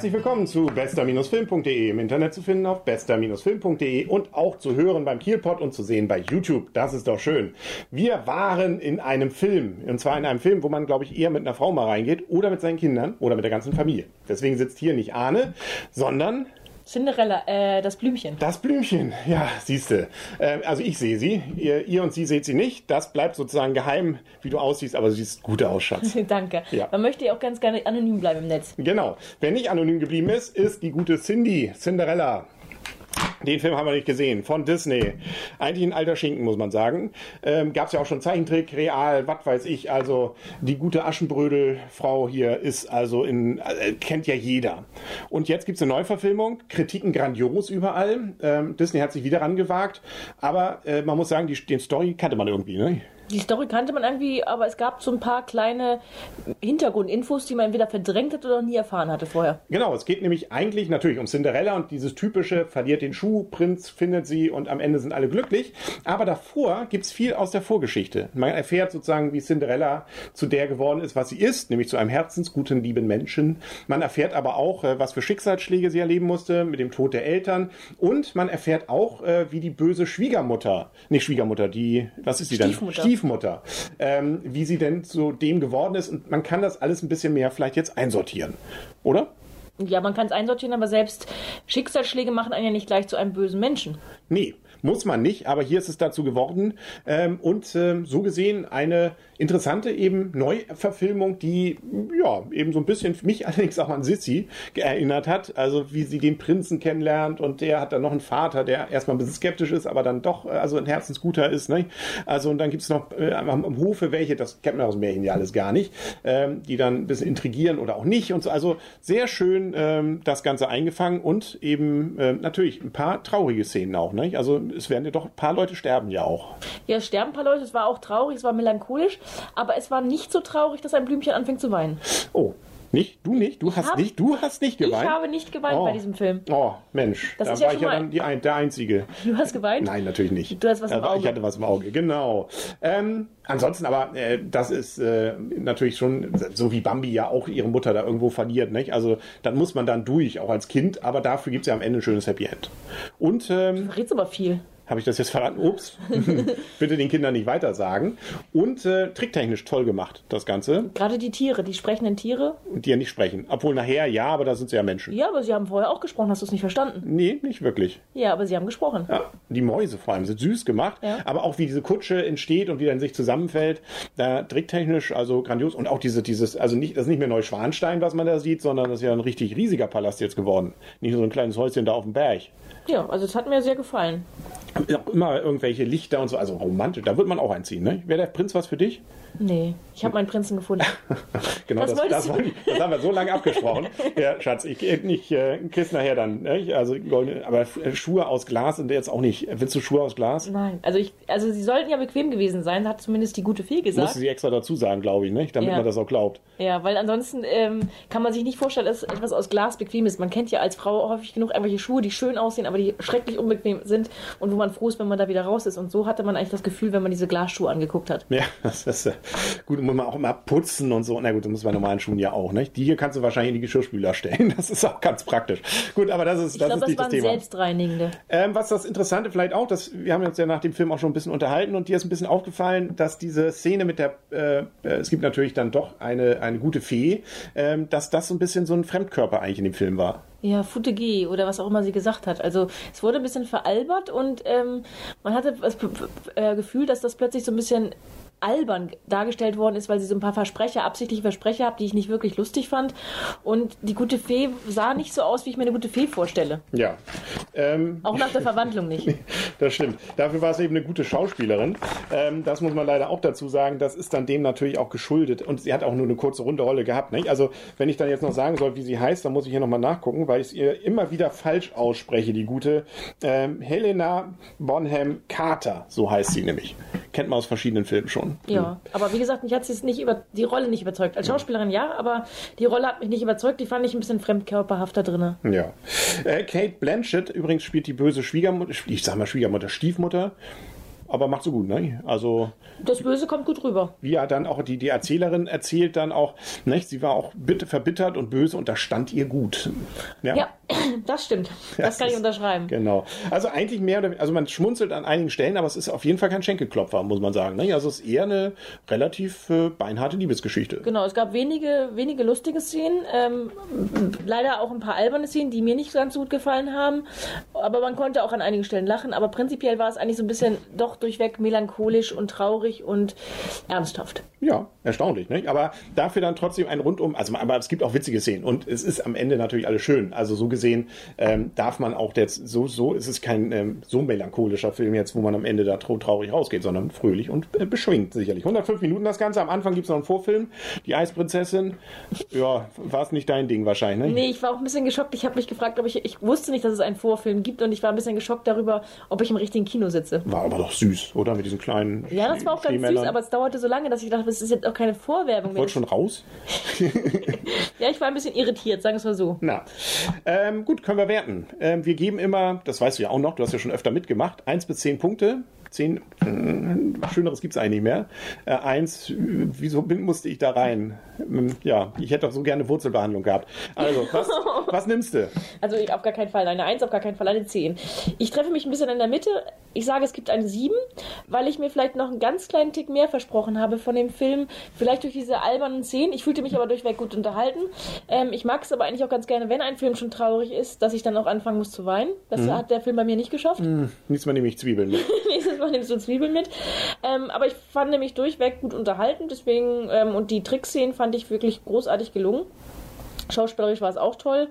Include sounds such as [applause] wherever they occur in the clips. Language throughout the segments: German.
Herzlich willkommen zu bester-film.de. Im Internet zu finden auf bester-film.de und auch zu hören beim Kielpot und zu sehen bei YouTube. Das ist doch schön. Wir waren in einem Film. Und zwar in einem Film, wo man, glaube ich, eher mit einer Frau mal reingeht oder mit seinen Kindern oder mit der ganzen Familie. Deswegen sitzt hier nicht Arne, sondern Cinderella, äh, das Blümchen. Das Blümchen, ja, siehste. Äh, also ich sehe sie, ihr, ihr, und sie seht sie nicht. Das bleibt sozusagen geheim, wie du aussiehst, aber du siehst gut aus, Schatz. [laughs] Danke. Ja. Man möchte ja auch ganz gerne anonym bleiben im Netz. Genau. Wer nicht anonym geblieben ist, ist die gute Cindy, Cinderella. Den Film haben wir nicht gesehen, von Disney. Eigentlich ein alter Schinken, muss man sagen. Ähm, Gab es ja auch schon Zeichentrick, real, was weiß ich. Also die gute Aschenbrödelfrau hier ist also in, äh, kennt ja jeder. Und jetzt gibt es eine Neuverfilmung, Kritiken grandios überall. Ähm, Disney hat sich wieder rangewagt, aber äh, man muss sagen, die, den Story kannte man irgendwie, ne? Die Story kannte man irgendwie, aber es gab so ein paar kleine Hintergrundinfos, die man entweder verdrängt hat oder nie erfahren hatte vorher. Genau, es geht nämlich eigentlich natürlich um Cinderella und dieses typische, verliert den Schuh, Prinz findet sie und am Ende sind alle glücklich. Aber davor gibt es viel aus der Vorgeschichte. Man erfährt sozusagen, wie Cinderella zu der geworden ist, was sie ist, nämlich zu einem herzensguten, lieben Menschen. Man erfährt aber auch, äh, was für Schicksalsschläge sie erleben musste mit dem Tod der Eltern. Und man erfährt auch, äh, wie die böse Schwiegermutter, nicht Schwiegermutter, die, was ist sie dann? Stiefmutter. Stiefmutter, ähm, wie sie denn zu dem geworden ist. Und man kann das alles ein bisschen mehr vielleicht jetzt einsortieren, oder? Ja, man kann es einsortieren, aber selbst Schicksalsschläge machen einen ja nicht gleich zu einem bösen Menschen. Nee, muss man nicht, aber hier ist es dazu geworden. Ähm, und ähm, so gesehen eine interessante eben Neuverfilmung, die ja eben so ein bisschen mich [laughs] allerdings auch an Sissy erinnert hat. Also wie sie den Prinzen kennenlernt und der hat dann noch einen Vater, der erstmal ein bisschen skeptisch ist, aber dann doch äh, also ein Herzensguter ist. Ne? Also und dann gibt es noch äh, am, am, Hofe welche, das kennt man aus dem Märchen ja alles gar nicht, ähm, die dann ein bisschen intrigieren oder auch nicht und so. Also sehr schön ähm, das Ganze eingefangen und eben äh, natürlich ein paar traurige Szenen auch. Ne? Also es werden ja doch ein paar Leute sterben ja auch. Ja, es sterben ein paar Leute, es war auch traurig, es war melancholisch, aber es war nicht so traurig, dass ein Blümchen anfängt zu weinen. Oh, nicht? Du nicht? Du hast hab, nicht? Du hast nicht geweint? Ich habe nicht geweint oh. bei diesem Film. Oh, Mensch. Das da war ja ich ja dann die, der Einzige. Du hast geweint? Nein, natürlich nicht. Du hast was im Auge. Ich hatte was im Auge, genau. Ähm, ansonsten aber, äh, das ist äh, natürlich schon, so wie Bambi ja auch ihre Mutter da irgendwo verliert, nicht? Also, dann muss man dann durch, auch als Kind, aber dafür gibt es ja am Ende ein schönes Happy End. Und, ähm, du verrätst aber viel. Habe ich das jetzt verraten? Ups. [laughs] Bitte den Kindern nicht weiter sagen. Und äh, tricktechnisch toll gemacht, das Ganze. Gerade die Tiere, die sprechenden Tiere. Die ja nicht sprechen. Obwohl nachher ja, aber da sind sie ja Menschen. Ja, aber sie haben vorher auch gesprochen. Hast du es nicht verstanden? Nee, nicht wirklich. Ja, aber sie haben gesprochen. Ja, die Mäuse vor allem sind süß gemacht. Ja. Aber auch wie diese Kutsche entsteht und wie dann sich zusammenfällt, da tricktechnisch also grandios. Und auch diese, dieses, also nicht, das ist nicht mehr Neuschwanstein, was man da sieht, sondern das ist ja ein richtig riesiger Palast jetzt geworden. Nicht nur so ein kleines Häuschen da auf dem Berg. Ja, also es hat mir sehr gefallen. Immer irgendwelche Lichter und so, also romantisch, da wird man auch einziehen, ne? Wäre der Prinz was für dich? Nee, ich habe meinen Prinzen gefunden. [laughs] genau, das, das, das, das, haben wir so lange abgesprochen. ja, Schatz, ich, ich äh, krieg's nachher dann. Ne? Also, aber Schuhe aus Glas sind jetzt auch nicht. Willst du Schuhe aus Glas? Nein, also ich, also sie sollten ja bequem gewesen sein, hat zumindest die gute Fee gesagt. Musste sie extra dazu sagen, glaube ich, nicht? damit ja. man das auch glaubt. Ja, weil ansonsten ähm, kann man sich nicht vorstellen, dass etwas aus Glas bequem ist. Man kennt ja als Frau häufig genug irgendwelche Schuhe, die schön aussehen, aber die schrecklich unbequem sind und wo man froh ist, wenn man da wieder raus ist. Und so hatte man eigentlich das Gefühl, wenn man diese Glasschuhe angeguckt hat. Ja, das ist äh, gut, muss man auch immer putzen und so. Na gut, das muss bei normalen Schuhen ja auch, nicht? Die hier kannst du wahrscheinlich in die Geschirrspüler stellen. [laughs] Das ist auch ganz praktisch. Gut, aber das ist, ich das glaub, ist das nicht das Thema. Selbstreinigende. Ähm, was das Interessante vielleicht auch, dass wir haben uns ja nach dem Film auch schon ein bisschen unterhalten und dir ist ein bisschen aufgefallen, dass diese Szene mit der, äh, es gibt natürlich dann doch eine, eine gute Fee, ähm, dass das so ein bisschen so ein Fremdkörper eigentlich in dem Film war. Ja, Futegi oder was auch immer sie gesagt hat. Also es wurde ein bisschen veralbert und ähm, man hatte das äh, Gefühl, dass das plötzlich so ein bisschen albern dargestellt worden ist, weil sie so ein paar Versprecher, absichtliche Versprecher hat, die ich nicht wirklich lustig fand. Und die gute Fee sah nicht so aus, wie ich mir eine gute Fee vorstelle. Ja. Ähm, Auch nach der Verwandlung nicht. [laughs] das stimmt. Dafür war es eben eine gute Schauspielerin. Ähm, das muss man leider auch dazu sagen. Das ist dann dem natürlich auch geschuldet. Und sie hat auch nur eine kurze runde Rolle gehabt. Nicht? Also wenn ich dann jetzt noch sagen soll, wie sie heißt, dann muss ich hier nochmal nachgucken, weil ich es ihr immer wieder falsch ausspreche, die gute ähm, Helena Bonham Carter. So heißt sie nämlich. Kennt man aus verschiedenen Filmen schon. Ja, hm. aber wie gesagt, mich hat sie nicht über die Rolle nicht überzeugt. Als Schauspielerin ja, aber die Rolle hat mich nicht überzeugt. Die fand ich ein bisschen fremdkörperhafter drin. Ja. Äh, Kate Blanchett übrigens spielt die böse Schwiegermutter, ich sag mal Schwiegermutter, Stiefmutter aber macht so gut, ne? Also Das Böse kommt gut rüber. wie ja dann auch die, die Erzählerin erzählt dann auch, nicht? Sie war auch bitte verbittert und böse und das stand ihr gut. Ja, [clears throat] das stimmt. Das kann ich unterschreiben. Genau. Also eigentlich mehr oder also man schmunzelt an einigen Stellen, aber es ist auf jeden Fall kein Schenkelklopfer, muss man sagen. Ne? Also es ist eher eine relativ äh, beinharte Liebesgeschichte. Genau, es gab wenige, wenige lustige Szenen, ähm, leider auch ein paar alberne Szenen, die mir nicht ganz so gut gefallen haben, aber man konnte auch an einigen Stellen lachen, aber prinzipiell war es eigentlich so ein bisschen doch durchweg melancholisch und traurig und ernsthaft. Ja, erstaunlich, ne? Aber dafür dann trotzdem ein rundum, also aber es gibt auch witzige Szenen und es ist am Ende natürlich alles schön. Also so gesehen ähm, darf man auch jetzt so so ist es kein ähm, so melancholischer Film jetzt, wo man am Ende da traurig rausgeht, sondern fröhlich und äh, beschwingt sicherlich. 105 Minuten das Ganze. Am Anfang gibt es noch einen Vorfilm, die Eisprinzessin. Ja, war es nicht dein Ding wahrscheinlich, ne? Nee, ich war auch ein bisschen geschockt. Ich habe mich gefragt, ob ich, ich wusste nicht, dass es einen Vorfilm gibt und ich war ein bisschen geschockt darüber, ob ich im richtigen Kino sitze. War aber doch süß, oder? Mit diesen kleinen Ja, das war auch ganz süß, aber es dauerte so lange, dass ich dachte, das ist jetzt auch keine Vorwerbung. Wenn Wollt schon raus? [laughs] ja, ich war ein bisschen irritiert, sagen wir es mal so. Na, ähm, gut, können wir werten. Ähm, wir geben immer, das weißt du ja auch noch, du hast ja schon öfter mitgemacht, 1 bis 10 Punkte. 10, äh, Schöneres gibt es eigentlich nicht mehr. Äh, eins, wieso musste ich da rein? Ähm, Ja, ich hätte doch so gerne Wurzelbehandlung gehabt. Also, was, [laughs] was nimmst du? Also ich auf gar keinen Fall eine 1, auf gar keinen Fall eine 10. Ich treffe mich ein bisschen in der Mitte. Ich sage, es gibt eine 7, weil ich mir vielleicht noch einen ganz kleinen Tick mehr versprochen habe von dem Film. Vielleicht durch diese albernen Szenen. Ich fühlte mich aber durchweg gut unterhalten. Ähm, ich mag es aber eigentlich auch ganz gerne, wenn ein Film schon traurig ist, dass ich dann auch anfangen muss zu weinen. Das hat der Film bei mir nicht geschafft. Nichts mehr nehme ich Zwiebeln. [laughs] Nächstes Mal nimmst du Zwiebeln mit. Ähm, aber ich fand nämlich durchweg gut unterhalten, deswegen, ähm, und die Trickszenen fand ich wirklich großartig gelungen. Schauspielerisch war es auch toll.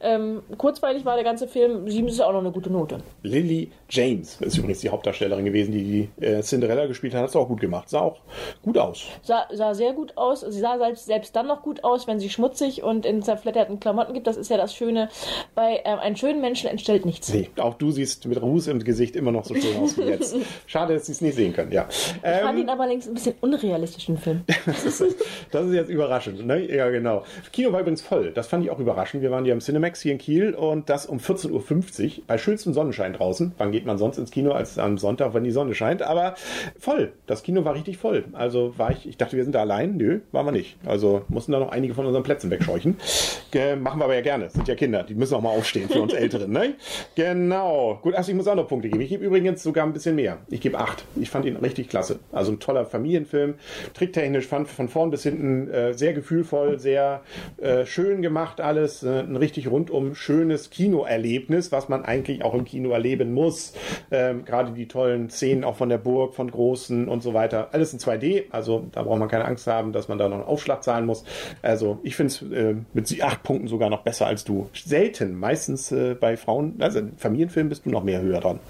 Ähm, kurzweilig war der ganze Film. Sieben ist ja auch noch eine gute Note. Lily James ist übrigens die Hauptdarstellerin gewesen, die die äh, Cinderella gespielt hat. Hat es auch gut gemacht. Sah auch gut aus. Sah, sah sehr gut aus. Sie sah selbst, selbst dann noch gut aus, wenn sie schmutzig und in zerfledderten Klamotten gibt. Das ist ja das Schöne. Bei ähm, einem schönen Menschen entstellt nichts. Nee, auch du siehst mit Ruß im Gesicht immer noch so schön aus wie jetzt. Schade, dass sie es nicht sehen können, ja. Ich fand Ähm, ihn aber längst ein bisschen unrealistischen Film. [laughs] das, ist, das ist jetzt überraschend, ne? Ja, genau. Kino war übrigens voll. Das fand ich auch überraschend. Wir waren ja im Cinemax hier in Kiel und das um 14.50 Uhr bei schönstem Sonnenschein draußen. Wann geht man sonst ins Kino als am Sonntag, wenn die Sonne scheint? Aber voll. Das Kino war richtig voll. Also war ich, ich dachte, wir sind da allein. Nö, waren wir nicht. Also mussten da noch einige von unseren Plätzen wegscheuchen. [laughs] Ge machen wir aber ja gerne. Das sind ja Kinder. Die müssen auch mal aufstehen für uns [laughs] Älteren, ne? Genau. Gut, also ich muss auch noch Punkte geben. Ich gebe übrigens sogar ein bisschen mehr. Ich gebe acht. Ich fand ihn richtig klasse. Also ein toller Familienfilm. Tricktechnisch fand von vorn bis hinten äh, sehr gefühlvoll, sehr äh, schön gemacht alles. Äh, ein richtig rundum schönes Kinoerlebnis, was man eigentlich auch im Kino erleben muss. Ähm, Gerade die tollen Szenen auch von der Burg, von Großen und so weiter. Alles in 2D. Also da braucht man keine Angst haben, dass man da noch einen Aufschlag zahlen muss. Also ich finde es äh, mit acht Punkten sogar noch besser als du. Selten. Meistens äh, bei Frauen, also in Familienfilmen bist du noch mehr höher dran.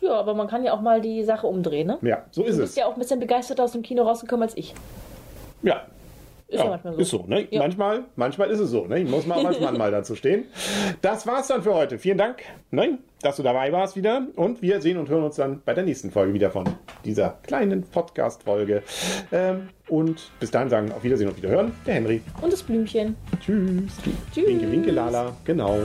Ja, aber man kann ja auch mal die Sache umdrehen, ne? Ja, so ist Du es. bist ja auch ein bisschen begeisterter aus dem Kino rausgekommen als ich. Ja. Ist ja, manchmal so. Ist so, ne? Ja. Manchmal, manchmal ist es so, ne? Muss man auch als Mann mal dazu stehen. Das war's dann für heute. Vielen Dank, ne? dass du dabei warst wieder. Und wir sehen und hören uns dann bei der nächsten Folge wieder von dieser kleinen Podcast-Folge. Ähm, und bis dahin sagen auf Wiedersehen und Wiederhören, der Henry. Und das Blümchen. Tschüss. Tschüss. Winke, winke, lala. Genau.